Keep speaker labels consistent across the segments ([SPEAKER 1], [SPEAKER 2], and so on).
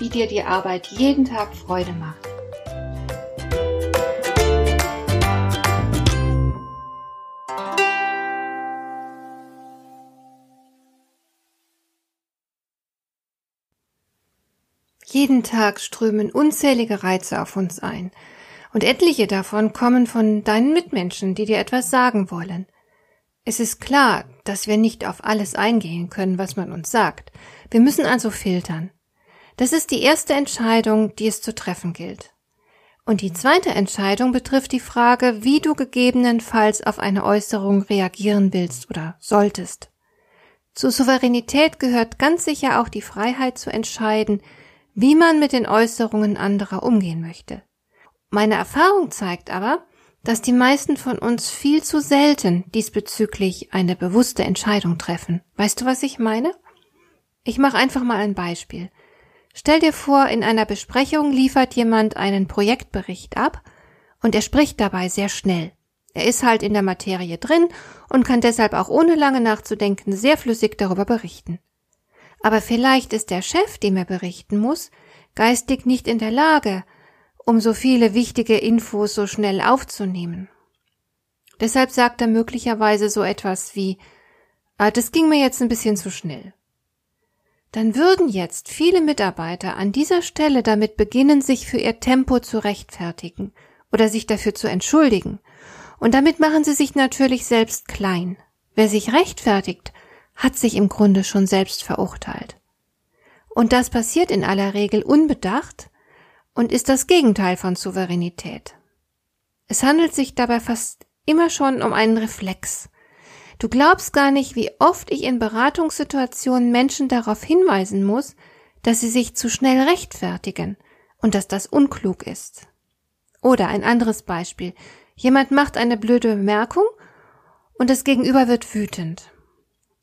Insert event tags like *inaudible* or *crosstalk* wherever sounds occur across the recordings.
[SPEAKER 1] wie dir die Arbeit jeden Tag Freude macht.
[SPEAKER 2] Jeden Tag strömen unzählige Reize auf uns ein, und etliche davon kommen von deinen Mitmenschen, die dir etwas sagen wollen. Es ist klar, dass wir nicht auf alles eingehen können, was man uns sagt. Wir müssen also filtern. Das ist die erste Entscheidung, die es zu treffen gilt. Und die zweite Entscheidung betrifft die Frage, wie du gegebenenfalls auf eine Äußerung reagieren willst oder solltest. Zur Souveränität gehört ganz sicher auch die Freiheit zu entscheiden, wie man mit den Äußerungen anderer umgehen möchte. Meine Erfahrung zeigt aber, dass die meisten von uns viel zu selten diesbezüglich eine bewusste Entscheidung treffen. Weißt du, was ich meine? Ich mache einfach mal ein Beispiel. Stell dir vor, in einer Besprechung liefert jemand einen Projektbericht ab und er spricht dabei sehr schnell. Er ist halt in der Materie drin und kann deshalb auch ohne lange nachzudenken sehr flüssig darüber berichten. Aber vielleicht ist der Chef, dem er berichten muss, geistig nicht in der Lage, um so viele wichtige Infos so schnell aufzunehmen. Deshalb sagt er möglicherweise so etwas wie, ah, das ging mir jetzt ein bisschen zu schnell dann würden jetzt viele Mitarbeiter an dieser Stelle damit beginnen, sich für ihr Tempo zu rechtfertigen oder sich dafür zu entschuldigen. Und damit machen sie sich natürlich selbst klein. Wer sich rechtfertigt, hat sich im Grunde schon selbst verurteilt. Und das passiert in aller Regel unbedacht und ist das Gegenteil von Souveränität. Es handelt sich dabei fast immer schon um einen Reflex, Du glaubst gar nicht, wie oft ich in Beratungssituationen Menschen darauf hinweisen muss, dass sie sich zu schnell rechtfertigen und dass das unklug ist. Oder ein anderes Beispiel. Jemand macht eine blöde Bemerkung und das Gegenüber wird wütend.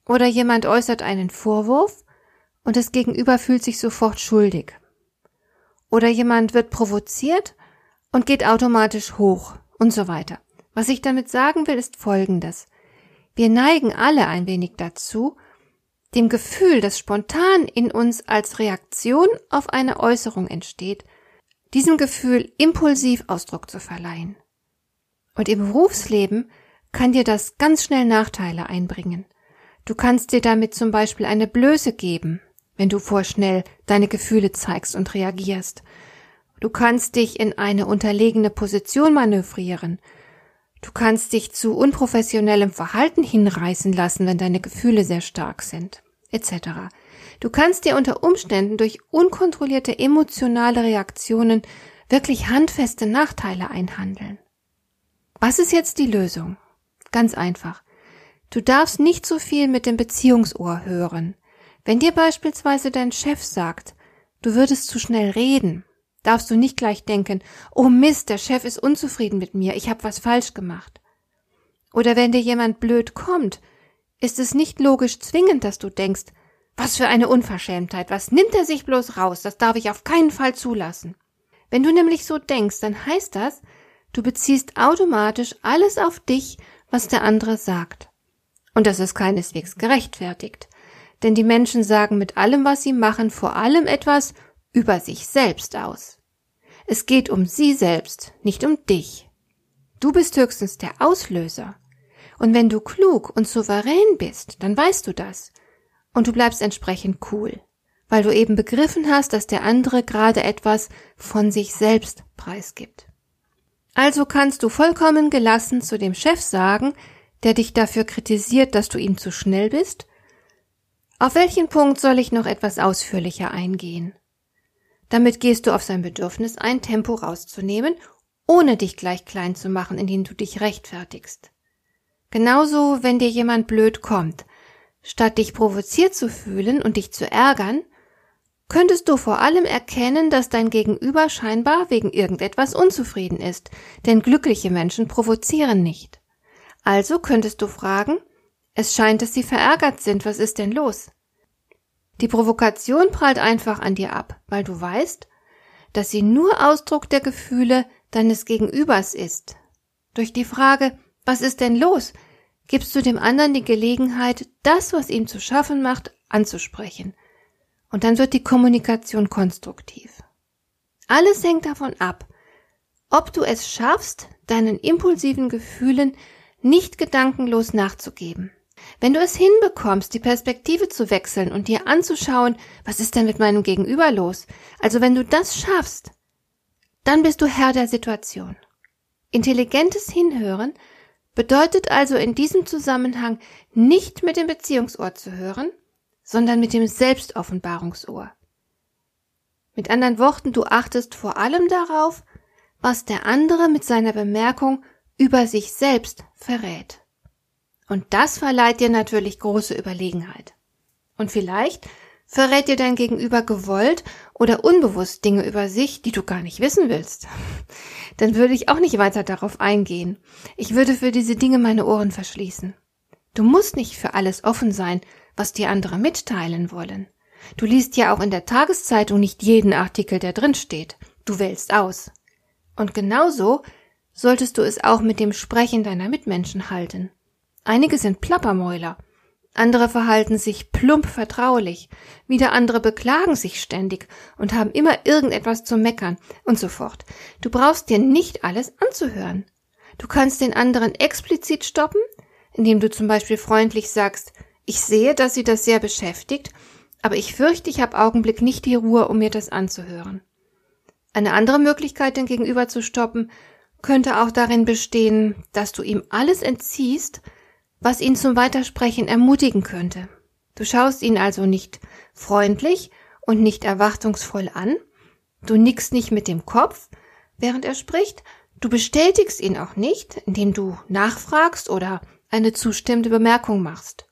[SPEAKER 2] Oder jemand äußert einen Vorwurf und das Gegenüber fühlt sich sofort schuldig. Oder jemand wird provoziert und geht automatisch hoch und so weiter. Was ich damit sagen will, ist Folgendes. Wir neigen alle ein wenig dazu, dem Gefühl, das spontan in uns als Reaktion auf eine Äußerung entsteht, diesem Gefühl impulsiv Ausdruck zu verleihen. Und im Berufsleben kann dir das ganz schnell Nachteile einbringen. Du kannst dir damit zum Beispiel eine Blöße geben, wenn du vorschnell deine Gefühle zeigst und reagierst. Du kannst dich in eine unterlegene Position manövrieren, Du kannst dich zu unprofessionellem Verhalten hinreißen lassen, wenn deine Gefühle sehr stark sind, etc. Du kannst dir unter Umständen durch unkontrollierte emotionale Reaktionen wirklich handfeste Nachteile einhandeln. Was ist jetzt die Lösung? Ganz einfach. Du darfst nicht so viel mit dem Beziehungsohr hören. Wenn dir beispielsweise dein Chef sagt, du würdest zu schnell reden, darfst du nicht gleich denken, oh Mist, der Chef ist unzufrieden mit mir, ich habe was falsch gemacht. Oder wenn dir jemand blöd kommt, ist es nicht logisch zwingend, dass du denkst, was für eine Unverschämtheit, was nimmt er sich bloß raus, das darf ich auf keinen Fall zulassen. Wenn du nämlich so denkst, dann heißt das, du beziehst automatisch alles auf dich, was der andere sagt. Und das ist keineswegs gerechtfertigt. Denn die Menschen sagen mit allem, was sie machen, vor allem etwas über sich selbst aus. Es geht um sie selbst, nicht um dich. Du bist höchstens der Auslöser. Und wenn du klug und souverän bist, dann weißt du das. Und du bleibst entsprechend cool, weil du eben begriffen hast, dass der andere gerade etwas von sich selbst preisgibt. Also kannst du vollkommen gelassen zu dem Chef sagen, der dich dafür kritisiert, dass du ihm zu schnell bist, auf welchen Punkt soll ich noch etwas ausführlicher eingehen? Damit gehst du auf sein Bedürfnis ein, Tempo rauszunehmen, ohne dich gleich klein zu machen, indem du dich rechtfertigst. Genauso, wenn dir jemand blöd kommt, statt dich provoziert zu fühlen und dich zu ärgern, könntest du vor allem erkennen, dass dein Gegenüber scheinbar wegen irgendetwas unzufrieden ist, denn glückliche Menschen provozieren nicht. Also könntest du fragen, es scheint, dass sie verärgert sind, was ist denn los? Die Provokation prallt einfach an dir ab, weil du weißt, dass sie nur Ausdruck der Gefühle deines Gegenübers ist. Durch die Frage, was ist denn los, gibst du dem anderen die Gelegenheit, das, was ihm zu schaffen macht, anzusprechen. Und dann wird die Kommunikation konstruktiv. Alles hängt davon ab, ob du es schaffst, deinen impulsiven Gefühlen nicht gedankenlos nachzugeben. Wenn du es hinbekommst, die Perspektive zu wechseln und dir anzuschauen, was ist denn mit meinem Gegenüber los? Also wenn du das schaffst, dann bist du Herr der Situation. Intelligentes Hinhören bedeutet also in diesem Zusammenhang nicht mit dem Beziehungsohr zu hören, sondern mit dem Selbstoffenbarungsohr. Mit anderen Worten, du achtest vor allem darauf, was der andere mit seiner Bemerkung über sich selbst verrät. Und das verleiht dir natürlich große Überlegenheit. Und vielleicht verrät dir dein Gegenüber gewollt oder unbewusst Dinge über sich, die du gar nicht wissen willst. *laughs* Dann würde ich auch nicht weiter darauf eingehen. Ich würde für diese Dinge meine Ohren verschließen. Du musst nicht für alles offen sein, was dir andere mitteilen wollen. Du liest ja auch in der Tageszeitung nicht jeden Artikel, der drin steht. Du wählst aus. Und genauso solltest du es auch mit dem Sprechen deiner Mitmenschen halten. Einige sind Plappermäuler, andere verhalten sich plump vertraulich, wieder andere beklagen sich ständig und haben immer irgendetwas zu meckern und so fort. Du brauchst dir nicht alles anzuhören. Du kannst den anderen explizit stoppen, indem du zum Beispiel freundlich sagst, ich sehe, dass sie das sehr beschäftigt, aber ich fürchte, ich habe Augenblick nicht die Ruhe, um mir das anzuhören. Eine andere Möglichkeit, den Gegenüber zu stoppen, könnte auch darin bestehen, dass du ihm alles entziehst, was ihn zum Weitersprechen ermutigen könnte. Du schaust ihn also nicht freundlich und nicht erwartungsvoll an, du nickst nicht mit dem Kopf, während er spricht, du bestätigst ihn auch nicht, indem du nachfragst oder eine zustimmende Bemerkung machst.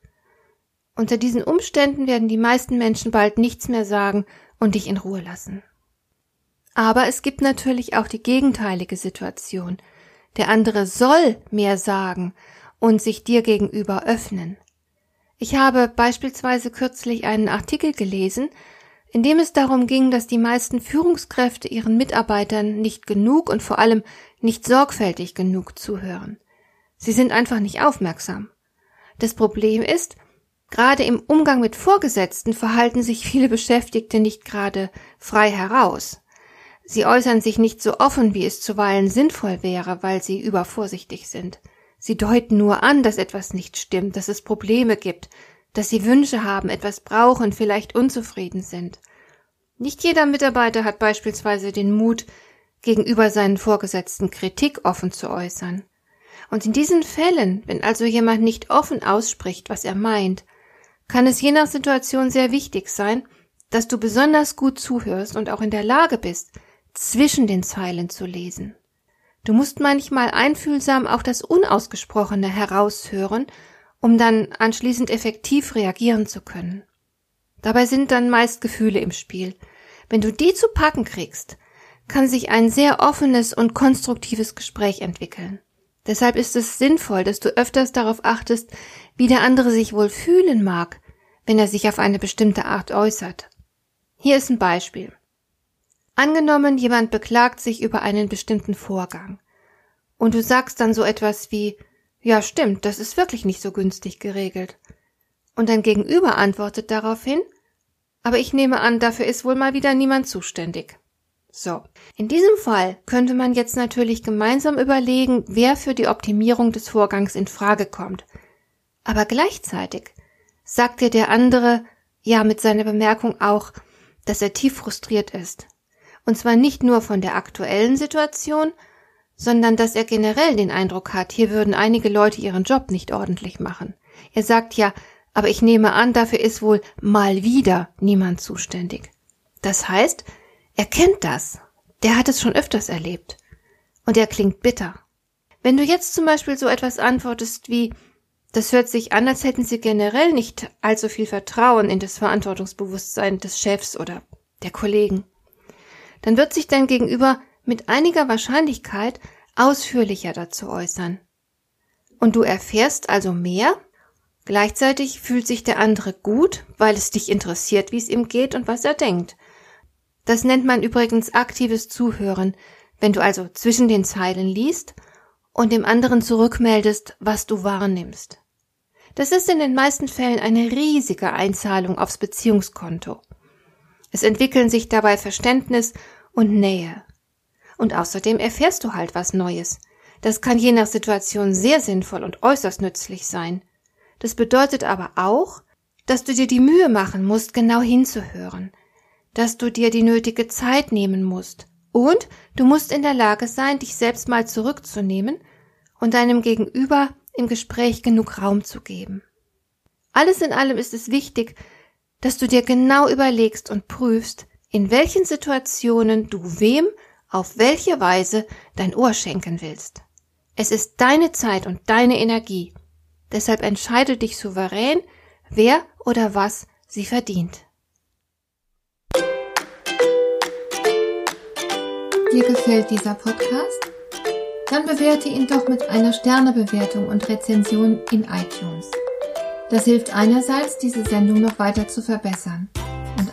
[SPEAKER 2] Unter diesen Umständen werden die meisten Menschen bald nichts mehr sagen und dich in Ruhe lassen. Aber es gibt natürlich auch die gegenteilige Situation. Der andere soll mehr sagen und sich dir gegenüber öffnen. Ich habe beispielsweise kürzlich einen Artikel gelesen, in dem es darum ging, dass die meisten Führungskräfte ihren Mitarbeitern nicht genug und vor allem nicht sorgfältig genug zuhören. Sie sind einfach nicht aufmerksam. Das Problem ist, Gerade im Umgang mit Vorgesetzten verhalten sich viele Beschäftigte nicht gerade frei heraus. Sie äußern sich nicht so offen, wie es zuweilen sinnvoll wäre, weil sie übervorsichtig sind. Sie deuten nur an, dass etwas nicht stimmt, dass es Probleme gibt, dass sie Wünsche haben, etwas brauchen, vielleicht unzufrieden sind. Nicht jeder Mitarbeiter hat beispielsweise den Mut, gegenüber seinen Vorgesetzten Kritik offen zu äußern. Und in diesen Fällen, wenn also jemand nicht offen ausspricht, was er meint, kann es je nach Situation sehr wichtig sein, dass du besonders gut zuhörst und auch in der Lage bist, zwischen den Zeilen zu lesen. Du musst manchmal einfühlsam auch das Unausgesprochene heraushören, um dann anschließend effektiv reagieren zu können. Dabei sind dann meist Gefühle im Spiel. Wenn du die zu packen kriegst, kann sich ein sehr offenes und konstruktives Gespräch entwickeln. Deshalb ist es sinnvoll, dass du öfters darauf achtest, wie der andere sich wohl fühlen mag, wenn er sich auf eine bestimmte Art äußert. Hier ist ein Beispiel. Angenommen, jemand beklagt sich über einen bestimmten Vorgang. Und du sagst dann so etwas wie, ja stimmt, das ist wirklich nicht so günstig geregelt. Und dein Gegenüber antwortet daraufhin, aber ich nehme an, dafür ist wohl mal wieder niemand zuständig. So. In diesem Fall könnte man jetzt natürlich gemeinsam überlegen, wer für die Optimierung des Vorgangs in Frage kommt. Aber gleichzeitig sagt dir der andere ja mit seiner Bemerkung auch, dass er tief frustriert ist. Und zwar nicht nur von der aktuellen Situation, sondern dass er generell den Eindruck hat, hier würden einige Leute ihren Job nicht ordentlich machen. Er sagt ja, aber ich nehme an, dafür ist wohl mal wieder niemand zuständig. Das heißt, er kennt das. Der hat es schon öfters erlebt. Und er klingt bitter. Wenn du jetzt zum Beispiel so etwas antwortest wie, das hört sich an, als hätten sie generell nicht allzu viel Vertrauen in das Verantwortungsbewusstsein des Chefs oder der Kollegen. Dann wird sich dein Gegenüber mit einiger Wahrscheinlichkeit ausführlicher dazu äußern. Und du erfährst also mehr, gleichzeitig fühlt sich der andere gut, weil es dich interessiert, wie es ihm geht und was er denkt. Das nennt man übrigens aktives Zuhören, wenn du also zwischen den Zeilen liest und dem anderen zurückmeldest, was du wahrnimmst. Das ist in den meisten Fällen eine riesige Einzahlung aufs Beziehungskonto. Es entwickeln sich dabei Verständnis und Nähe. Und außerdem erfährst du halt was Neues. Das kann je nach Situation sehr sinnvoll und äußerst nützlich sein. Das bedeutet aber auch, dass du dir die Mühe machen musst, genau hinzuhören, dass du dir die nötige Zeit nehmen musst und du musst in der Lage sein, dich selbst mal zurückzunehmen und deinem Gegenüber im Gespräch genug Raum zu geben. Alles in allem ist es wichtig, dass du dir genau überlegst und prüfst, in welchen Situationen du wem auf welche Weise dein Ohr schenken willst. Es ist deine Zeit und deine Energie. Deshalb entscheide dich souverän, wer oder was sie verdient.
[SPEAKER 1] Dir gefällt dieser Podcast? Dann bewerte ihn doch mit einer Sternebewertung und Rezension in iTunes. Das hilft einerseits, diese Sendung noch weiter zu verbessern